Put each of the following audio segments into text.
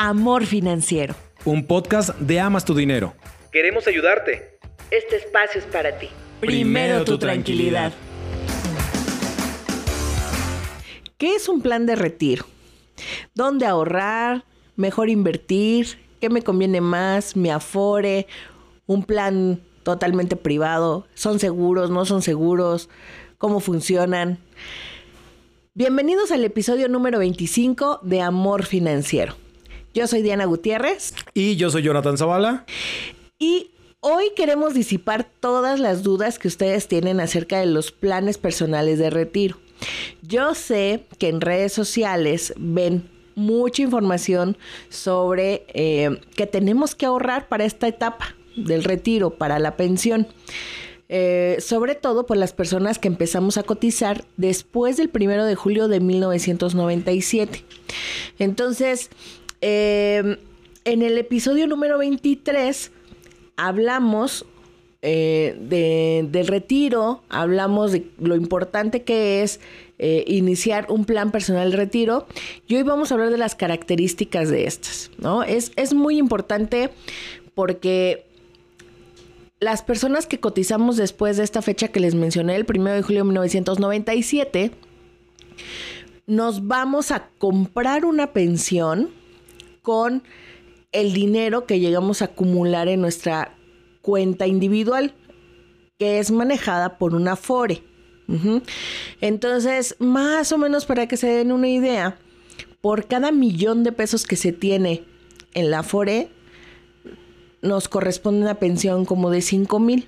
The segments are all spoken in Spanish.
Amor Financiero. Un podcast de Amas tu Dinero. Queremos ayudarte. Este espacio es para ti. Primero tu tranquilidad. ¿Qué es un plan de retiro? ¿Dónde ahorrar? ¿Mejor invertir? ¿Qué me conviene más? ¿Me afore? ¿Un plan totalmente privado? ¿Son seguros? ¿No son seguros? ¿Cómo funcionan? Bienvenidos al episodio número 25 de Amor Financiero. Yo soy Diana Gutiérrez. Y yo soy Jonathan Zavala. Y hoy queremos disipar todas las dudas que ustedes tienen acerca de los planes personales de retiro. Yo sé que en redes sociales ven mucha información sobre eh, que tenemos que ahorrar para esta etapa del retiro, para la pensión. Eh, sobre todo por las personas que empezamos a cotizar después del primero de julio de 1997. Entonces, eh, en el episodio número 23 hablamos eh, del retiro, hablamos de lo importante que es eh, iniciar un plan personal de retiro y hoy vamos a hablar de las características de estas, ¿no? Es, es muy importante porque las personas que cotizamos después de esta fecha que les mencioné, el 1 de julio de 1997, nos vamos a comprar una pensión con el dinero que llegamos a acumular en nuestra cuenta individual, que es manejada por una FORE. Entonces, más o menos para que se den una idea, por cada millón de pesos que se tiene en la FORE, nos corresponde una pensión como de 5 mil.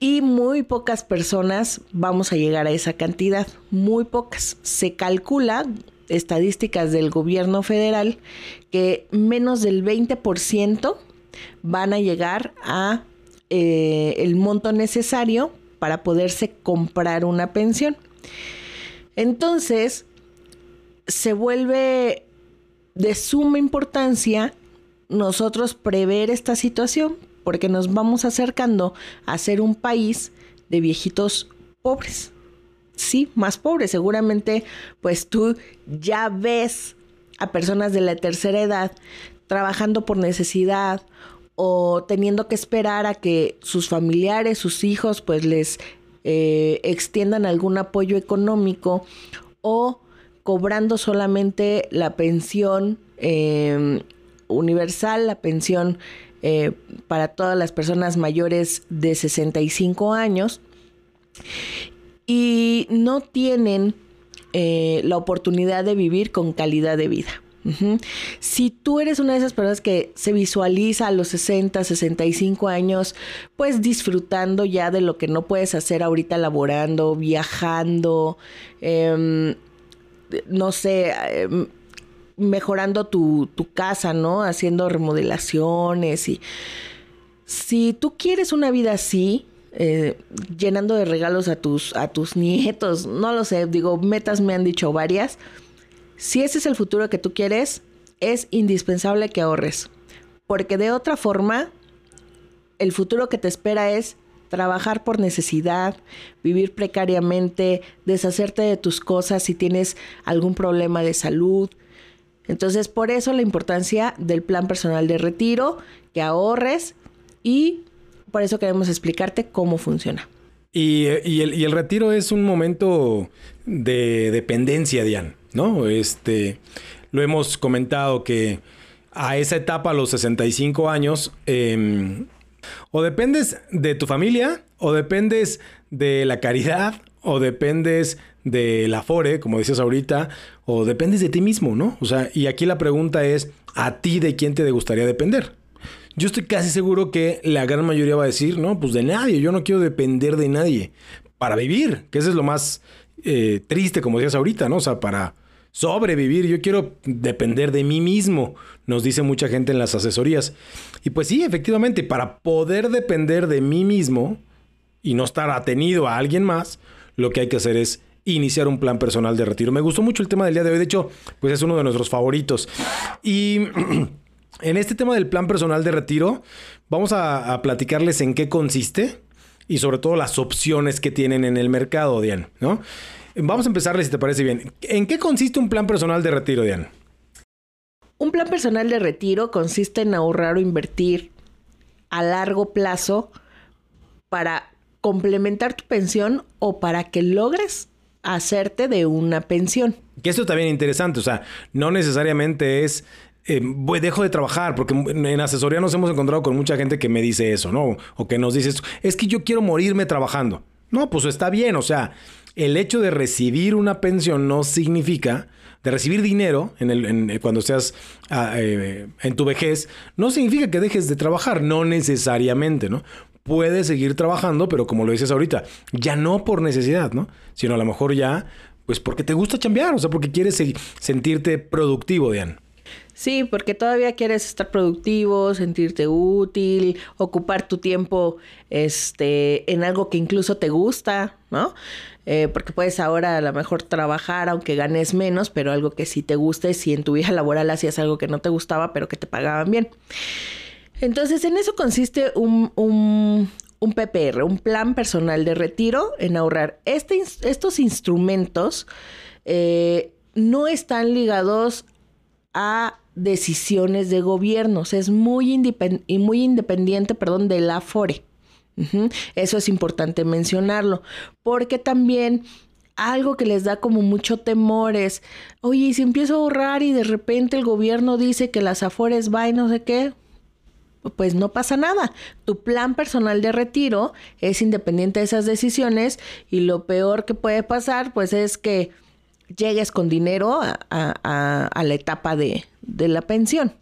Y muy pocas personas vamos a llegar a esa cantidad, muy pocas. Se calcula estadísticas del gobierno federal que menos del 20% van a llegar a eh, el monto necesario para poderse comprar una pensión. Entonces, se vuelve de suma importancia nosotros prever esta situación porque nos vamos acercando a ser un país de viejitos pobres sí, más pobres. Seguramente, pues tú ya ves a personas de la tercera edad trabajando por necesidad o teniendo que esperar a que sus familiares, sus hijos, pues les eh, extiendan algún apoyo económico o cobrando solamente la pensión em, universal, la pensión eh, para todas las personas mayores de 65 años y no tienen eh, la oportunidad de vivir con calidad de vida. Si tú eres una de esas personas que se visualiza a los 60, 65 años, pues disfrutando ya de lo que no puedes hacer ahorita laborando, viajando, em, no sé, em, mejorando tu, tu casa, ¿no? Haciendo remodelaciones y... Si tú quieres una vida así, eh, llenando de regalos a tus, a tus nietos, no lo sé, digo, metas me han dicho varias. Si ese es el futuro que tú quieres, es indispensable que ahorres, porque de otra forma, el futuro que te espera es trabajar por necesidad, vivir precariamente, deshacerte de tus cosas si tienes algún problema de salud. Entonces, por eso la importancia del plan personal de retiro, que ahorres y por eso queremos explicarte cómo funciona. Y, el, retiro es un momento de dependencia, Diane, ¿no? Este, lo hemos comentado que a esa etapa, a los 65 años, em, o dependes de tu familia, o dependes de la caridad, o dependes de la FORE, como decías ahorita, o dependes de ti mismo, ¿no? O sea, y aquí la pregunta es, ¿a ti de quién te gustaría depender? Yo estoy casi seguro que la gran mayoría va a decir, no, pues de nadie, yo no quiero depender de nadie para vivir, que eso es lo más eh, triste, como decías ahorita, ¿no? O sea, para sobrevivir, yo quiero depender de mí mismo, nos dice mucha gente en las asesorías. Y pues sí, efectivamente, para poder depender de mí mismo y no estar atenido a alguien más, lo que hay que hacer es iniciar un plan personal de retiro. Me gustó mucho el tema del día de hoy, de hecho, pues es uno de nuestros favoritos. Y En este tema del plan personal de retiro, vamos a, platicarles en qué consiste y sobre todo las opciones que tienen en el mercado, Diane, ¿no? Vamos a empezarles si te parece bien. ¿En qué consiste un plan personal de retiro, Diane? Un plan personal de retiro consiste en ahorrar o invertir a largo plazo para complementar tu pensión o para que logres hacerte de una pensión. Que esto también es interesante, o sea, no necesariamente es eh, dejo de trabajar, porque en asesoría nos hemos encontrado con mucha gente que me dice eso, ¿no? O que nos dice esto, es que yo quiero morirme trabajando. No, pues está bien, o sea, el hecho de recibir una pensión no significa, de recibir dinero en el, cuando seas ah, eh, en tu vejez, no significa que dejes de trabajar, no necesariamente, ¿no? Puedes seguir trabajando, pero como lo dices ahorita, ya no por necesidad, ¿no? Sino a lo mejor ya, pues porque te gusta chambear, o sea, porque quieres sentirte productivo, Diane. Sí, porque todavía quieres estar productivo, sentirte útil, ocupar tu tiempo este, en algo que incluso te gusta, ¿no? Eh, porque puedes ahora a lo mejor trabajar aunque ganes menos, pero algo que sí te guste, si en tu vida laboral hacías algo que no te gustaba, pero que te pagaban bien. Entonces, en eso consiste un, un, un PPR, un plan personal de retiro, en ahorrar. Este, estos instrumentos eh, no están ligados a decisiones de gobiernos. Es muy, y muy independiente perdón, de la. Eso es importante mencionarlo, porque también algo que les da como mucho temor es, oye, si empiezo a ahorrar y de repente el gobierno dice que las afores va y no sé qué, pues no pasa nada. Tu plan personal de retiro es independiente de esas decisiones y lo peor que puede pasar pues es que llegues con dinero a, la etapa de, la pensión.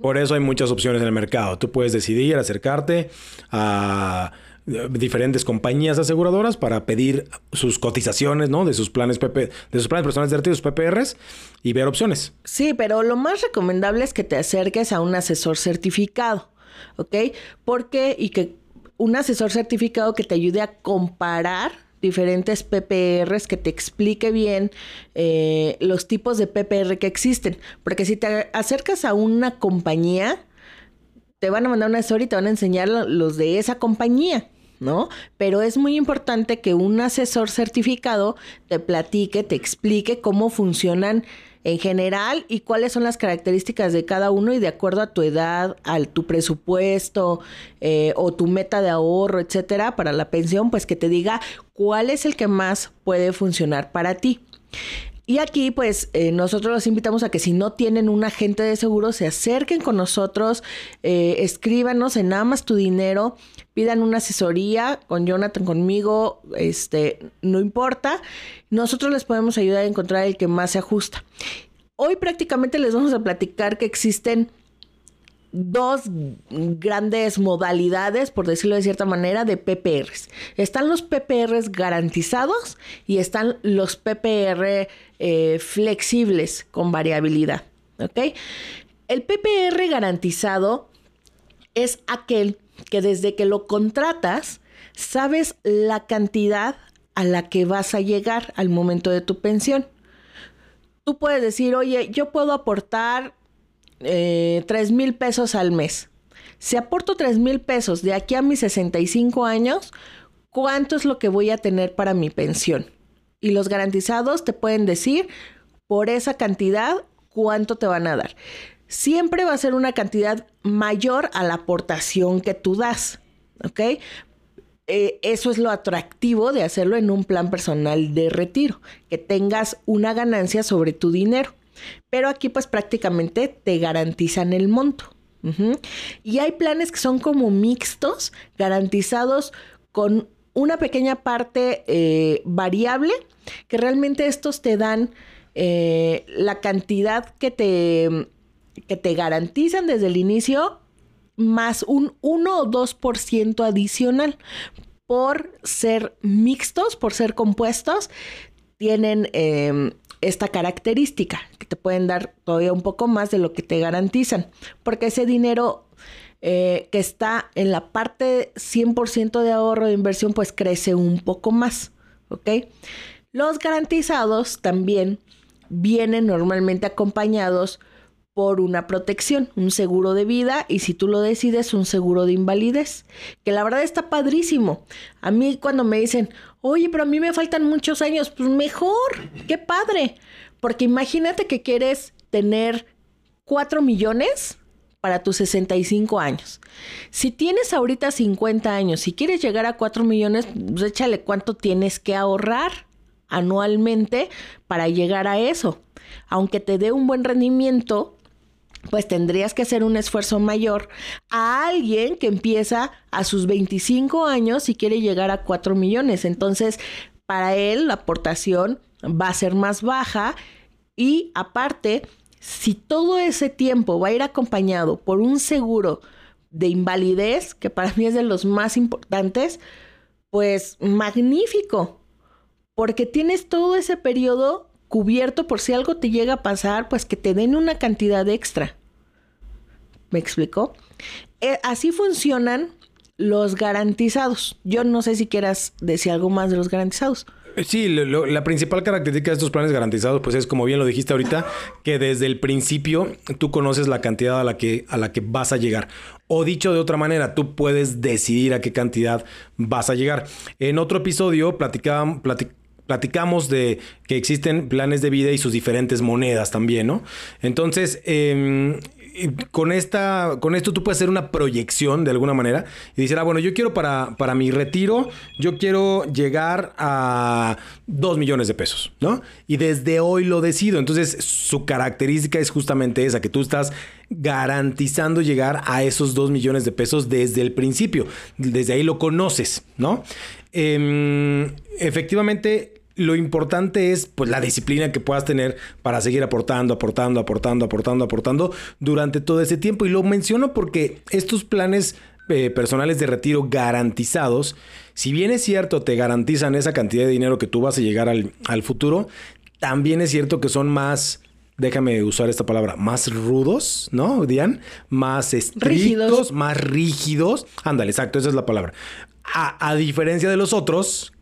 Por eso hay muchas opciones en el mercado. Tú puedes decidir acercarte a diferentes compañías aseguradoras para pedir sus cotizaciones, ¿no? De sus planes PP, de sus planes personales de retiro, sus PPRs y ver opciones. Sí, pero lo más recomendable es que te acerques a un asesor certificado, ¿ok? Porque y que un asesor certificado que te ayude a comparar diferentes PPRs que te explique bien eh, los tipos de PPR que existen. Porque si te acercas a una compañía, te van a mandar una historia y te van a enseñar los de esa compañía. ¿No? Pero es muy importante que un asesor certificado te platique, te explique cómo funcionan en general y cuáles son las características de cada uno y de acuerdo a tu edad, a tu presupuesto eh, o tu meta de ahorro, etcétera, para la pensión, pues que te diga cuál es el que más puede funcionar para ti. Y aquí, pues, eh, nosotros los invitamos a que si no tienen un agente de seguro, se acerquen con nosotros, eh, escríbanos en Amas tu dinero, pidan una asesoría con Jonathan, conmigo, este, no importa. Nosotros les podemos ayudar a encontrar el que más se ajusta. Hoy prácticamente les vamos a platicar que existen dos grandes modalidades, por decirlo de cierta manera, de PPRs. Están los PPRs garantizados y están los PPR eh, flexibles con variabilidad. ¿Ok? El PPR garantizado es aquel que desde que lo contratas, sabes la cantidad a la que vas a llegar al momento de tu pensión. Tú puedes decir, oye, yo puedo aportar eh, mil pesos al mes. Si aporto tres mil pesos de aquí a mis 65 años, ¿cuánto es lo que voy a tener para mi pensión? Y los garantizados te pueden decir por esa cantidad cuánto te van a dar. Siempre va a ser una cantidad mayor a la aportación que tú das, ¿ok? Eh, eso es lo atractivo de hacerlo en un plan personal de retiro, que tengas una ganancia sobre tu dinero. Pero aquí pues prácticamente te garantizan el monto. Y hay planes que son como mixtos, garantizados con una pequeña parte eh, variable, que realmente estos te dan eh, la cantidad que te, que te garantizan desde el inicio más un 1 o 2% adicional. Por ser mixtos, por ser compuestos, tienen em, esta característica, que te pueden dar todavía un poco más de lo que te garantizan, porque ese dinero eh, que está en la parte 100% de ahorro de inversión, pues crece un poco más, ¿ok? Los garantizados también vienen normalmente acompañados por una protección, un seguro de vida y si tú lo decides, un seguro de invalidez, que la verdad está padrísimo. A mí cuando me dicen, oye, pero a mí me faltan muchos años, pues mejor, qué padre, porque imagínate que quieres tener 4 millones para tus 65 años. Si tienes ahorita 50 años y quieres llegar a 4 millones, pues échale cuánto tienes que ahorrar anualmente para llegar a eso. Aunque te dé un buen rendimiento, pues tendrías que hacer un esfuerzo mayor a alguien que empieza a sus 25 años y quiere llegar a 4 millones. Entonces, para él la aportación va a ser más baja y aparte, si todo ese tiempo va a ir acompañado por un seguro de invalidez, que para mí es de los más importantes, pues magnífico, porque tienes todo ese periodo cubierto por si algo te llega a pasar, pues que te den una cantidad extra. ¿Me explicó? Eh, así funcionan los garantizados. Yo no sé si quieras decir algo más de los garantizados. Sí, la principal característica de estos planes garantizados, pues es como bien lo dijiste ahorita, que desde el principio tú conoces la cantidad a la que, a la que vas a llegar. O dicho de otra manera, tú puedes decidir a qué cantidad vas a llegar. En otro episodio platicábamos, platicamos de que existen planes de vida y sus diferentes monedas también, ¿no? Entonces, eh, con, esta, con esto tú puedes hacer una proyección de alguna manera y decir, ah, bueno, yo quiero para, para mi retiro, yo quiero llegar a 2 millones de pesos, ¿no? Y desde hoy lo decido. Entonces, su característica es justamente esa, que tú estás garantizando llegar a esos 2 millones de pesos desde el principio. Desde ahí lo conoces, ¿no? Em, efectivamente, lo importante es pues la disciplina que puedas tener para seguir aportando, aportando, aportando, aportando, aportando durante todo ese tiempo. Y lo menciono porque estos planes eh, personales de retiro garantizados, si bien es cierto, te garantizan esa cantidad de dinero que tú vas a llegar al, al futuro, también es cierto que son más déjame usar esta palabra, más rudos, ¿no, Dian? Más estrictos, más rígidos. Ándale, exacto, esa es la palabra. A, a, diferencia de los otros,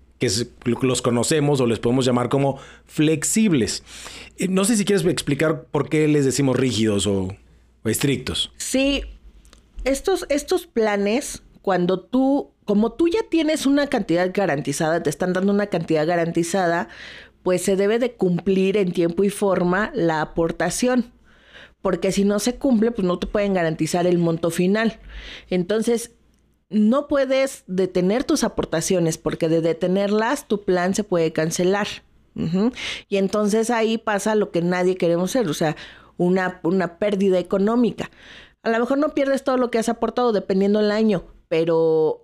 los conocemos o les podemos llamar como flexibles. Eh, no sé si quieres explicar por qué les decimos rígidos o, estrictos. Sí, estos, estos planes, cuando tú, como tú ya tienes una cantidad garantizada, te están dando una cantidad garantizada, pues se debe de cumplir en tiempo y forma la aportación porque si no se cumple, pues no te pueden garantizar el monto final. Entonces, no puedes detener tus aportaciones porque de detenerlas tu plan se puede cancelar. Y entonces ahí pasa lo que nadie queremos hacer, o sea, una, una pérdida económica. A lo mejor no pierdes todo lo que has aportado dependiendo del año, pero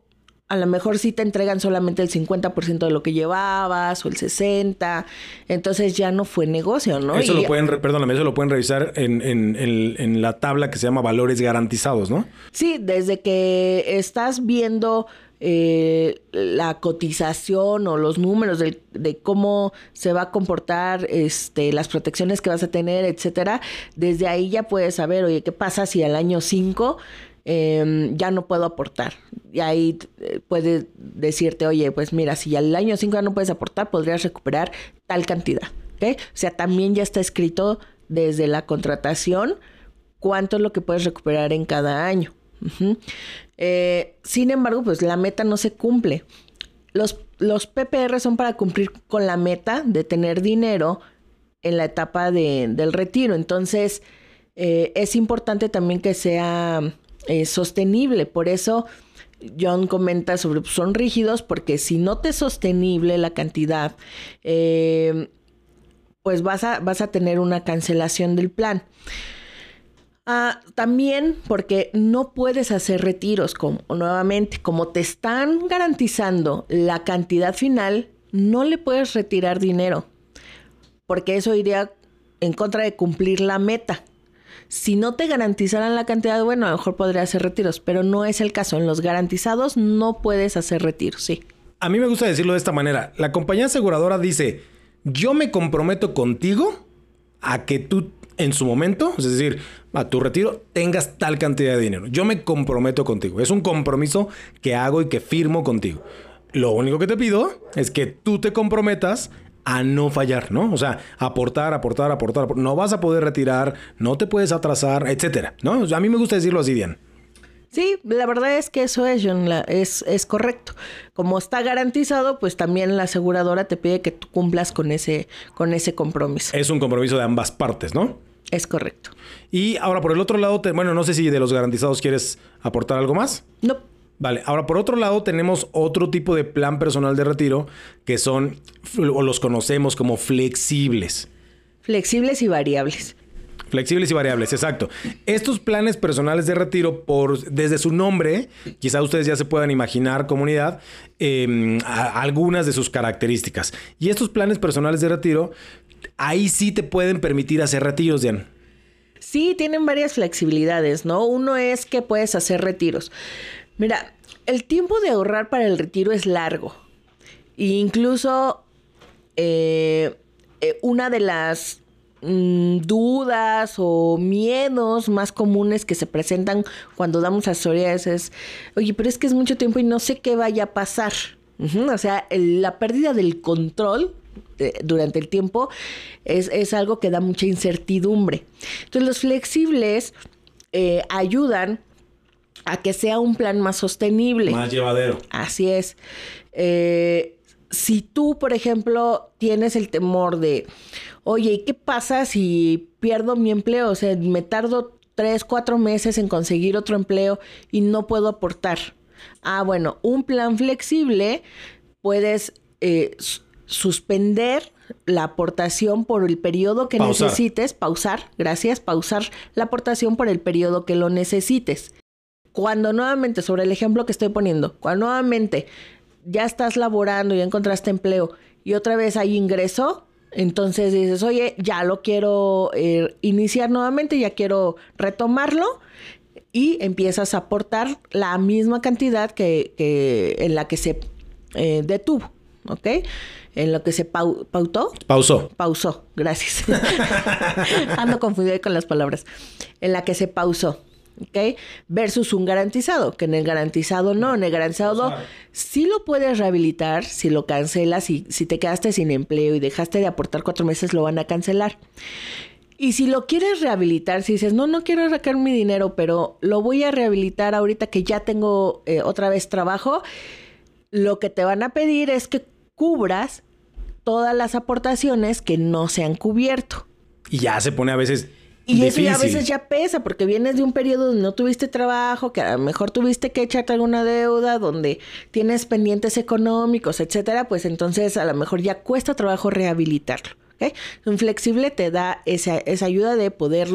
a lo mejor sí te entregan solamente el 50% de lo que llevabas o el 60%, entonces ya no fue negocio, ¿no? Eso lo pueden, perdóname, eso lo pueden revisar en, en, en, la tabla que se llama valores garantizados, ¿no? Sí, desde que estás viendo eh, la cotización o los números de, de, cómo se va a comportar, este, las protecciones que vas a tener, etcétera, desde ahí ya puedes saber, oye, ¿qué pasa si al año 5 Em, ya no puedo aportar. Y ahí eh, puede decirte, oye, pues mira, si al año 5 ya no puedes aportar, podrías recuperar tal cantidad. O sea, también ya está escrito desde la contratación cuánto es lo que puedes recuperar en cada año. Eh, sin embargo, pues la meta no se cumple. Los, los PPR son para cumplir con la meta de tener dinero en la etapa de, del retiro. Entonces, eh, es importante también que sea eh, sostenible. Por eso John comenta sobre, pues, son rígidos porque si no te es sostenible la cantidad, eh, pues vas a, vas a tener una cancelación del plan. Ah, también porque no puedes hacer retiros, como, nuevamente, como te están garantizando la cantidad final, no le puedes retirar dinero, porque eso iría en contra de cumplir la meta. Si no te garantizaran la cantidad, bueno, a lo mejor podría hacer retiros, pero no es el caso. En los garantizados no puedes hacer retiros, sí. A mí me gusta decirlo de esta manera. La compañía aseguradora dice, yo me comprometo contigo a que tú en su momento, es decir, a tu retiro, tengas tal cantidad de dinero. Yo me comprometo contigo. Es un compromiso que hago y que firmo contigo. Lo único que te pido es que tú te comprometas a no fallar, ¿no? O sea, aportar, aportar, aportar. No vas a poder retirar, no te puedes atrasar, etcétera, ¿no? a mí me gusta decirlo así, bien. Sí, la verdad es que eso es, John, es, es correcto. Como está garantizado, pues también la aseguradora te pide que tú cumplas con ese, con ese compromiso. Es un compromiso de ambas partes, ¿no? Es correcto. Y ahora por el otro lado, te- bueno, no sé si de los garantizados quieres aportar algo más. No. Vale, ahora por otro lado tenemos otro tipo de plan personal de retiro que son, o los conocemos como flexibles. Flexibles y variables. Flexibles y variables, exacto. Estos planes personales de retiro, por, desde su nombre, quizá ustedes ya se puedan imaginar, comunidad, eh, a- algunas de sus características. Y estos planes personales de retiro, ahí sí te pueden permitir hacer retiros, Diane. Sí, tienen varias flexibilidades, ¿no? Uno es que puedes hacer retiros. Mira, el tiempo de ahorrar para el retiro es largo. E incluso eh, eh, una de las mm, dudas o miedos más comunes que se presentan cuando damos asesorías es, oye, pero es que es mucho tiempo y no sé qué vaya a pasar. O sea, el- la pérdida del control eh, durante el tiempo es, es algo que da mucha incertidumbre. Entonces los flexibles eh, ayudan a que sea un plan más sostenible. Más llevadero. Así es. Eh, si tú, por ejemplo, tienes el temor de, oye, ¿y qué pasa si pierdo mi empleo? O sea, me tardo tres, cuatro meses en conseguir otro empleo y no puedo aportar. Ah, bueno, un plan flexible puedes eh, suspender la aportación por el periodo que Pausar. necesites, pausar, gracias, pausar la aportación por el periodo que lo necesites. Cuando nuevamente, sobre el ejemplo que estoy poniendo, cuando nuevamente ya estás laborando, ya encontraste empleo y otra vez hay ingreso, entonces dices, oye, ya lo quiero eh, iniciar nuevamente, ya quiero retomarlo y empiezas a aportar la misma cantidad que, que en la que se eh, detuvo, ¿ok? En lo que se pau- pautó, Pausó. pausó, gracias. Ando confundida con las palabras. En la que se pausó, ¿ok? Versus un garantizado, que en el garantizado no, en el garantizado sí lo puedes rehabilitar si lo cancelas, y si te quedaste sin empleo y dejaste de aportar cuatro meses, lo van a cancelar. Y si lo quieres rehabilitar, si dices, no, no quiero sacar mi dinero, pero lo voy a rehabilitar ahorita que ya tengo eh, otra vez trabajo, lo que te van a pedir es que cubras todas las aportaciones que no se han cubierto. Y ya se pone a veces. Y eso ya a veces ya pesa, porque vienes de un periodo donde no tuviste trabajo, que a lo mejor tuviste que echarte alguna deuda, donde tienes pendientes económicos, etcétera, pues entonces a lo mejor ya cuesta trabajo rehabilitarlo. Un flexible te da esa, esa ayuda de poder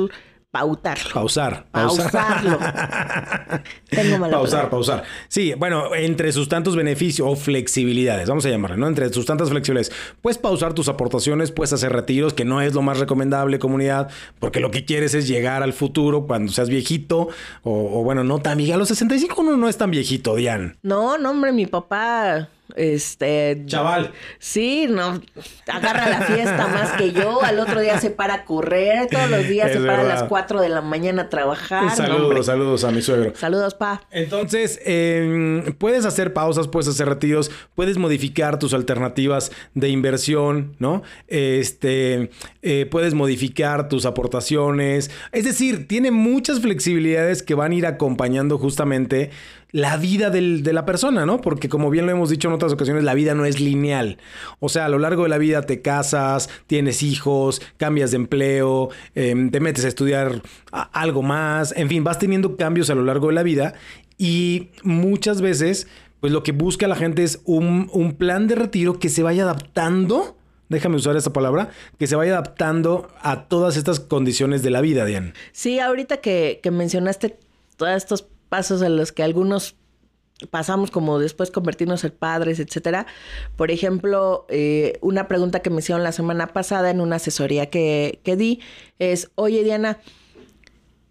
pautarlo. Pausar. Pausarlo. Tengo mala Pausar, palabra. pausar. Sí, bueno, entre sus tantos beneficios o flexibilidades, vamos a llamarle, ¿no? Entre sus tantas flexibilidades, puedes pausar tus aportaciones, puedes hacer retiros, que no es lo más recomendable, comunidad, porque lo que quieres es llegar al futuro cuando seas viejito, o, o bueno, no tan viejo. A los 65 uno no es tan viejito, Diane. No, no, hombre, mi papá, este... Chaval. Sí, no, agarra la fiesta más que yo. Al otro día se para a correr, todos los días Es se para a las 4 de la mañana a trabajar. no, saludos, saludos a mi suegro. Saludos, pa. Entonces, eh, puedes hacer pausas, puedes hacer retiros, puedes modificar tus alternativas de inversión, ¿no? Este, eh, puedes modificar tus aportaciones. Es decir, tiene muchas flexibilidades que van a ir acompañando justamente la vida de la persona, ¿no? Porque como bien lo hemos dicho en otras ocasiones, la vida no es lineal. O sea, a lo largo de la vida te casas, tienes hijos, cambias de empleo, em, te metes a estudiar algo más, en fin, vas teniendo cambios a lo largo de la vida y muchas veces, pues lo que busca la gente es un, plan de retiro que se vaya adaptando. Déjame usar esta palabra, que se vaya adaptando a todas estas condiciones de la vida, Diane. Sí, ahorita que, que mencionaste todos estos pasos en los que algunos pasamos como después convertirnos en padres, etcétera. Por ejemplo, eh, una pregunta que me hicieron la semana pasada en una asesoría que, que di es, oye Diana,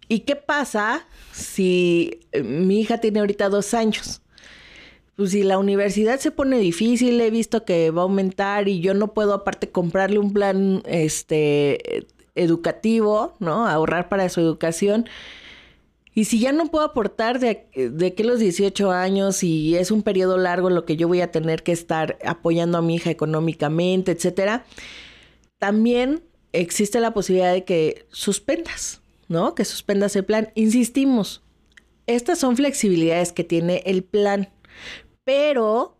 ¿y qué pasa si eh, mi hija tiene ahorita dos años? Pues si la universidad se pone difícil, he visto que va a aumentar y yo no puedo aparte comprarle un plan este educativo, ¿no? Ahorrar para su educación. Y si ya no puedo aportar de, de que los 18 años y es un periodo largo lo que yo voy a tener que estar apoyando a mi hija económicamente, etcétera, también existe la posibilidad de que suspendas, ¿no? Que suspendas el plan. Insistimos, estas son flexibilidades que tiene el plan, pero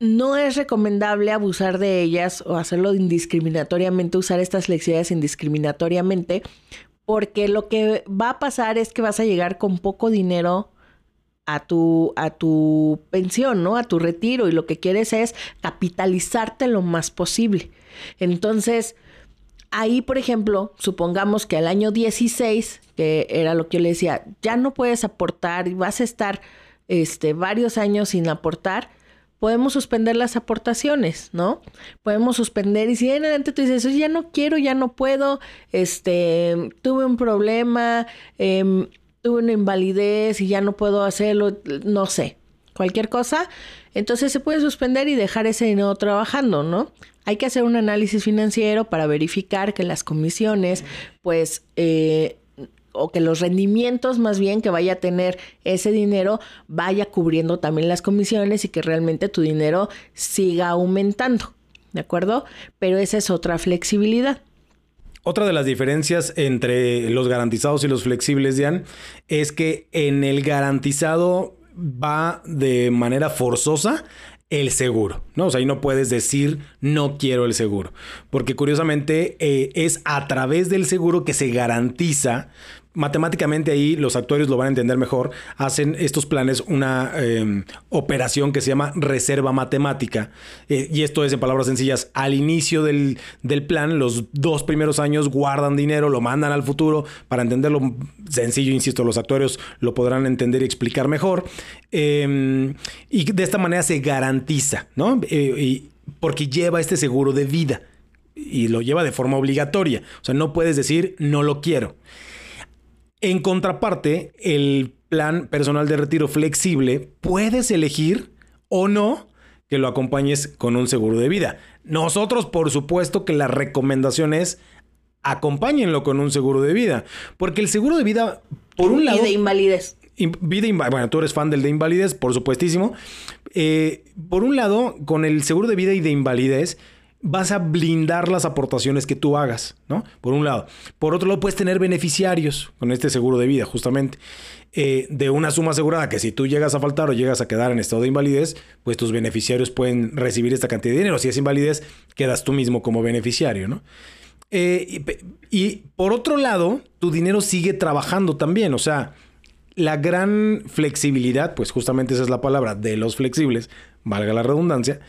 no es recomendable abusar de ellas o hacerlo indiscriminatoriamente, usar estas flexibilidades indiscriminatoriamente, porque lo que va a pasar es que vas a llegar con poco dinero a tu, a tu pensión, ¿no? A tu retiro y lo que quieres es capitalizarte lo más posible. Entonces, ahí, por ejemplo, supongamos que al año 16, que era lo que yo le decía, ya no puedes aportar y vas a estar este, varios años sin aportar, podemos suspender las aportaciones, ¿no? Podemos suspender y si en adelante tú dices, ya no quiero, ya no puedo, este, tuve un problema, em, tuve una invalidez y ya no puedo hacerlo, no sé, cualquier cosa, entonces se puede suspender y dejar ese dinero trabajando, ¿no? Hay que hacer un análisis financiero para verificar que las comisiones, pues, eh, o que los rendimientos más bien que vaya a tener ese dinero vaya cubriendo también las comisiones y que realmente tu dinero siga aumentando, ¿de acuerdo? Pero esa es otra flexibilidad. Otra de las diferencias entre los garantizados y los flexibles, Dian, es que en el garantizado va de manera forzosa el seguro, ¿no? O sea, ahí no puedes decir no quiero el seguro, porque curiosamente eh, es a través del seguro que se garantiza matemáticamente ahí los actuarios lo van a entender mejor, hacen estos planes una em, operación que se llama reserva matemática. Eh, y esto es en palabras sencillas, al inicio del, plan, los dos primeros años guardan dinero, lo mandan al futuro, para entenderlo sencillo, insisto, los actuarios lo podrán entender y explicar mejor. Em, y de esta manera se garantiza, ¿no? Eh, porque lleva este seguro de vida y lo lleva de forma obligatoria. O sea, no puedes decir no lo quiero. En contraparte, el plan personal de retiro flexible puedes elegir o no que lo acompañes con un seguro de vida. Nosotros, por supuesto, que la recomendación es acompáñenlo con un seguro de vida, porque el seguro de vida, por un lado... Y de invalidez. Vida, bueno, tú eres fan del de invalidez, por supuestísimo. Eh, por un lado, con el seguro de vida y de invalidez, vas a blindar las aportaciones que tú hagas, ¿no? Por un lado. Por otro lado, puedes tener beneficiarios con este seguro de vida, justamente, eh, de una suma asegurada que si tú llegas a faltar o llegas a quedar en estado de invalidez, pues tus beneficiarios pueden recibir esta cantidad de dinero. Si es invalidez, quedas tú mismo como beneficiario, ¿no? Eh, y, y por otro lado, tu dinero sigue trabajando también, o sea, la gran flexibilidad, pues justamente esa es la palabra de los flexibles, valga la redundancia,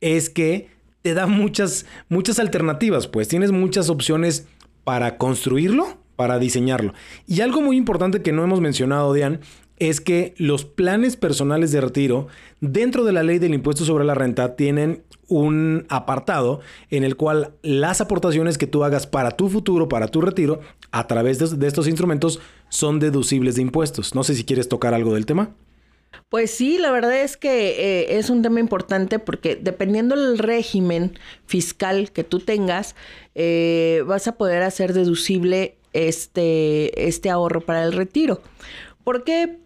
es que te da muchas, muchas alternativas, pues tienes muchas opciones para construirlo, para diseñarlo. Y algo muy importante que no hemos mencionado, Dian, es que los planes personales de retiro dentro de la ley del impuesto sobre la renta tienen un apartado en el cual las aportaciones que tú hagas para tu futuro, para tu retiro, a través de, estos instrumentos, son deducibles de impuestos. No sé si quieres tocar algo del tema. Pues sí, la verdad es que eh, es un tema importante porque dependiendo del régimen fiscal que tú tengas, eh, vas a poder hacer deducible este, este ahorro para el retiro. Porque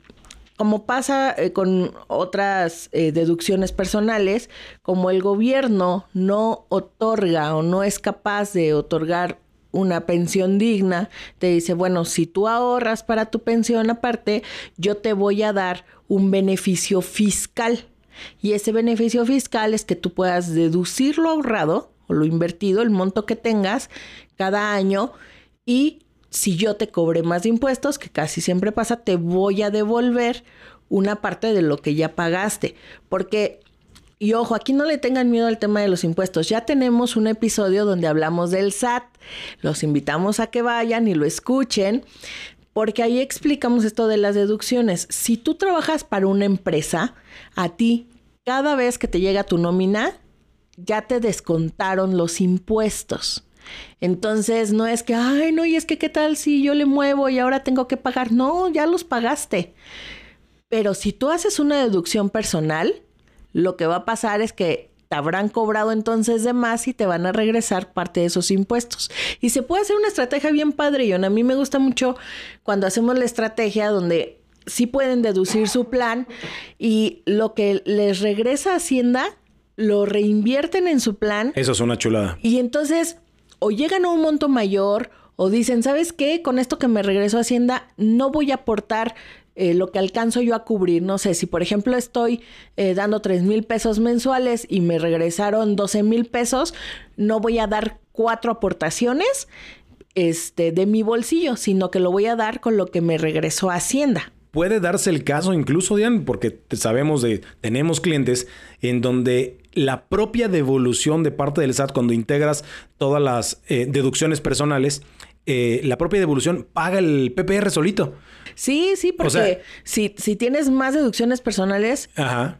como pasa eh, con otras deducciones personales, como el gobierno no otorga o no es capaz de otorgar una pensión digna, te dice, bueno, si tú ahorras para tu pensión aparte, yo te voy a dar un beneficio fiscal. Y ese beneficio fiscal es que tú puedas deducir lo ahorrado o lo invertido, el monto que tengas cada año y si yo te cobré más impuestos, que casi siempre pasa, te voy a devolver una parte de lo que ya pagaste. Porque y ojo, aquí no le tengan miedo al tema de los impuestos. Ya tenemos un episodio donde hablamos del SAT. Los invitamos a que vayan y lo escuchen, porque ahí explicamos esto de las deducciones. Si tú trabajas para una empresa, a ti, cada vez que te llega tu nómina, ya te descontaron los impuestos. Entonces, no es que, ay, no, y es que qué tal si yo le muevo y ahora tengo que pagar. No, ya los pagaste. Pero si tú haces una deducción personal, lo que va a pasar es que te habrán cobrado entonces de más y te van a regresar parte de esos impuestos. Y se puede hacer una estrategia bien y A mí me gusta mucho cuando hacemos la estrategia donde sí pueden deducir su plan y lo que les regresa a Hacienda lo reinvierten en su plan. Eso es una chulada. Y entonces o llegan a un monto mayor o dicen, ¿sabes qué? Con esto que me regreso a Hacienda no voy a aportar eh, lo que alcanzo yo a cubrir. No sé, si por ejemplo estoy eh, dando 3 mil pesos mensuales y me regresaron 12 mil pesos, no voy a dar cuatro aportaciones este, de mi bolsillo, sino que lo voy a dar con lo que me regresó Hacienda. Puede darse el caso incluso, Diane, porque sabemos de, tenemos clientes en donde la propia devolución de parte del SAT cuando integras todas las eh, deducciones personales, eh, la propia devolución paga el PPR solito. Sí, sí, porque si, si tienes más deducciones personales,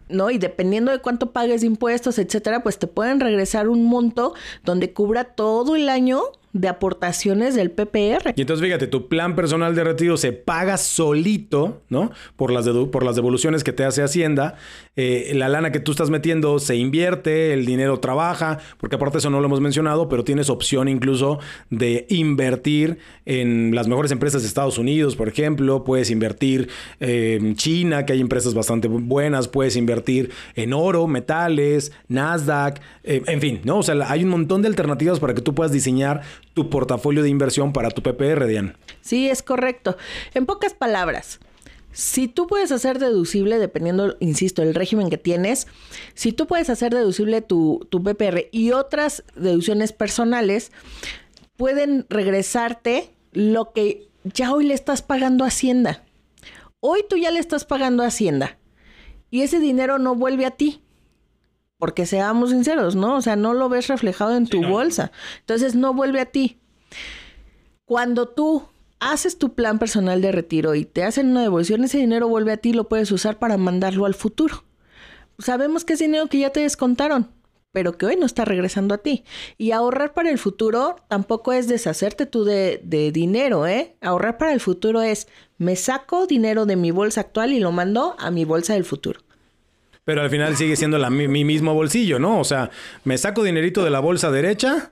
¿no? Y dependiendo de cuánto pagues de impuestos, etcétera, pues te pueden regresar un monto donde cubra todo el año de aportaciones del PPR. Y entonces fíjate, tu plan personal de retiro se paga solito, ¿no? Por las, por las devoluciones que te hace Hacienda. Eh, la lana que tú estás metiendo se invierte, el dinero trabaja, porque aparte eso no lo hemos mencionado, pero tienes opción incluso de invertir en las mejores empresas de Estados Unidos, por ejemplo. Puedes invertir en China, que hay empresas bastante buenas. Puedes invertir en oro, metales, Nasdaq, eh, en fin, ¿no? O sea, hay un montón de alternativas para que tú puedas diseñar tu portafolio de inversión para tu PPR, Diane. Sí, es correcto. En pocas palabras, si tú puedes hacer deducible, dependiendo, insisto, el régimen que tienes, si tú puedes hacer deducible tu, tu PPR y otras deducciones personales, pueden regresarte lo que ya hoy le estás pagando a Hacienda. Hoy tú ya le estás pagando a Hacienda y ese dinero no vuelve a ti. Porque seamos sinceros, ¿no? O sea, no lo ves reflejado en tu bolsa. Entonces no vuelve a ti. Cuando tú haces tu plan personal de retiro y te hacen una devolución, ese dinero vuelve a ti y lo puedes usar para mandarlo al futuro. Sabemos que es dinero que ya te descontaron, pero que hoy no está regresando a ti. Y ahorrar para el futuro tampoco es deshacerte tú de, dinero, ¿eh? Ahorrar para el futuro es, me saco dinero de mi bolsa actual y lo mando a mi bolsa del futuro pero al final sigue siendo la, mi, mismo bolsillo, ¿no? O sea, me saco dinerito de la bolsa derecha.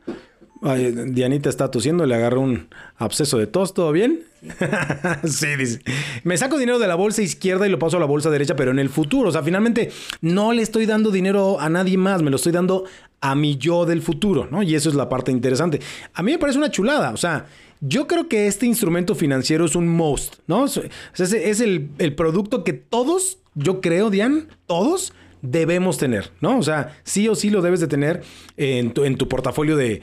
Dianita está tosiendo, le agarro un absceso de tos, ¿todo bien? sí, dice. Me saco dinero de la bolsa izquierda y lo paso a la bolsa derecha, pero en el futuro. O sea, finalmente no le estoy dando dinero a nadie más, me lo estoy dando a mi yo del futuro, ¿no? Y eso es la parte interesante. A mí me parece una chulada, o sea, yo creo que este instrumento financiero es un most, ¿no? Es, es el, el producto que todos yo creo, Diane, todos debemos tener, ¿no? O sea, sí o sí lo debes de tener en tu, en tu portafolio de,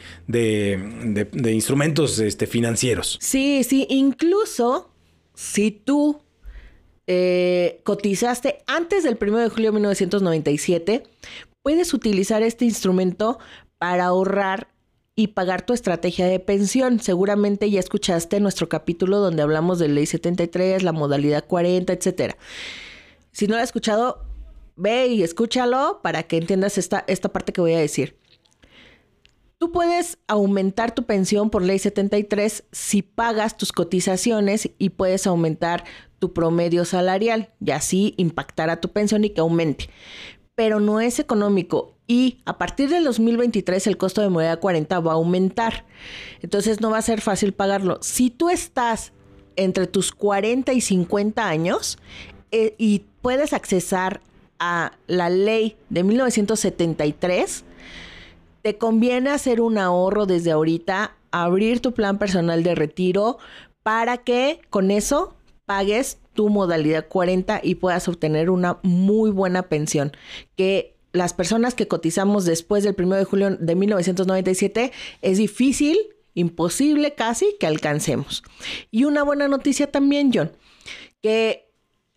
instrumentos este, financieros. Sí, sí, incluso si tú eh, cotizaste antes del 1 de julio de 1997, puedes utilizar este instrumento para ahorrar y pagar tu estrategia de pensión. Seguramente ya escuchaste nuestro capítulo donde hablamos de ley 73, la modalidad 40, etcétera. Si no lo has escuchado, ve y escúchalo para que entiendas esta, esta parte que voy a decir. Tú puedes aumentar tu pensión por ley 73 si pagas tus cotizaciones y puedes aumentar tu promedio salarial y así impactar a tu pensión y que aumente. Pero no es económico y a partir del 2023 el costo de moneda 40 va a aumentar. Entonces no va a ser fácil pagarlo. Si tú estás entre tus 40 y 50 años, eh, y puedes accesar a la ley de 1973, te conviene hacer un ahorro desde ahorita, abrir tu plan personal de retiro para que con eso pagues tu modalidad 40 y puedas obtener una muy buena pensión. Que las personas que cotizamos después del 1 de julio de 1997 es difícil, imposible casi que alcancemos. Y una buena noticia también, John, que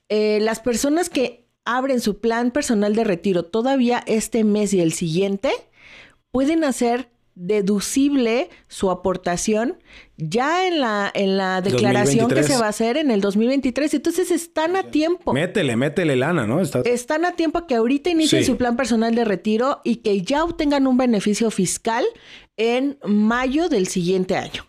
eh, las personas que abren su plan personal de retiro todavía este mes y el siguiente pueden hacer deducible su aportación ya en la, en la declaración que se va a hacer en el 2023. Entonces están a tiempo. Métele, métele lana, ¿no? Están a tiempo que ahorita inicien su plan personal de retiro y que ya obtengan un beneficio fiscal en mayo del siguiente año.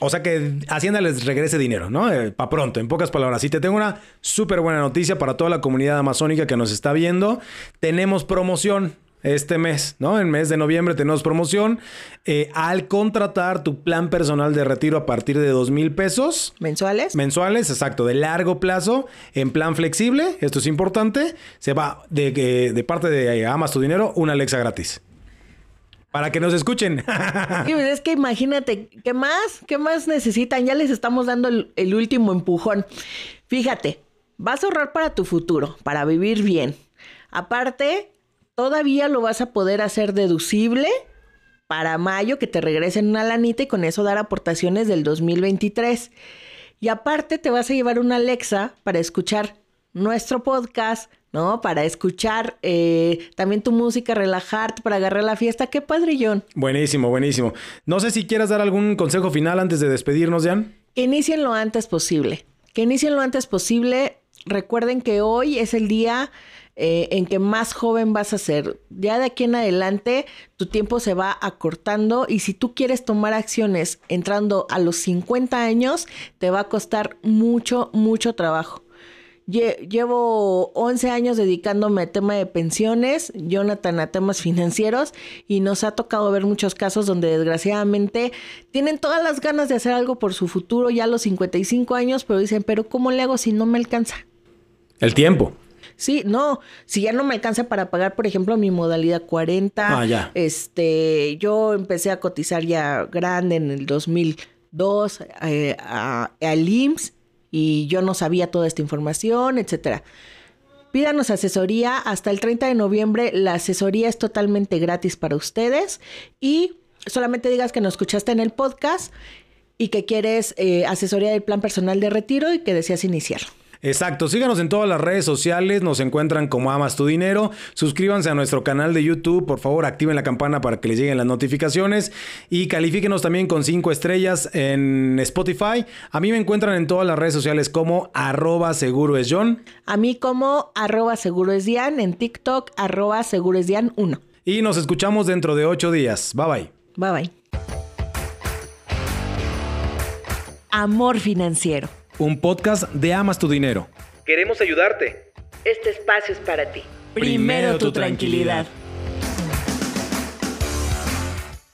O sea que Hacienda les regrese dinero, ¿no? Eh, para pronto, en pocas palabras. Y te tengo una súper buena noticia para toda la comunidad amazónica que nos está viendo. Tenemos promoción este mes, ¿no? En mes de noviembre tenemos promoción. Eh, al contratar tu plan personal de retiro a partir de dos mil pesos. ¿Mensuales? Mensuales, exacto, de largo plazo, en plan flexible, esto es importante, se va de, de parte de Amas tu dinero, una Alexa gratis. Para que nos escuchen. Pues es que imagínate, ¿qué más? ¿Qué más necesitan? Ya les estamos dando el, último empujón. Fíjate, Vas a ahorrar para tu futuro, para vivir bien. Aparte, todavía lo vas a poder hacer deducible para mayo, que te regresen una lanita y con eso dar aportaciones del 2023. Y aparte te vas a llevar una Alexa para escuchar nuestro podcast, ¿no? Para escuchar eh, también tu música, relajarte, para agarrar la fiesta. Qué padrillón. Buenísimo, buenísimo. No sé si quieras dar algún consejo final antes de despedirnos, Jan. Que inicien lo antes posible. Que inicien lo antes posible. Recuerden que hoy es el día eh, en que más joven vas a ser. Ya de aquí en adelante tu tiempo se va acortando y si tú quieres tomar acciones entrando a los 50 años, te va a costar mucho, mucho trabajo. Llevo 11 años dedicándome a tema de pensiones, Jonathan a temas financieros y nos ha tocado ver muchos casos donde desgraciadamente tienen todas las ganas de hacer algo por su futuro ya a los 55 años, pero dicen, pero ¿cómo le hago si no me alcanza? El tiempo. Sí, no, si ya no me alcanza para pagar, por ejemplo, mi modalidad 40, ah, este, yo empecé a cotizar ya grande en el 2002 eh, al IMSS y yo no sabía toda esta información, etcétera. Pídanos asesoría hasta el 30 de noviembre. La asesoría es totalmente gratis para ustedes y solamente digas que nos escuchaste en el podcast y que quieres eh, asesoría del plan personal de retiro y que deseas iniciar. Exacto, síganos en todas las redes sociales, nos encuentran como Amas tu Dinero, suscríbanse a nuestro canal de YouTube, por favor activen la campana para que les lleguen las notificaciones y califíquenos también con cinco estrellas en Spotify. A mí me encuentran en todas las redes sociales como arroba seguro es John. A mí como arroba seguro es Dian, en TikTok arroba seguro es Dian 1. Y nos escuchamos dentro de ocho días. Bye bye. Bye bye. Amor financiero un podcast de Amas tu Dinero. Queremos ayudarte. Este espacio es para ti. Primero, tu, tranquilidad.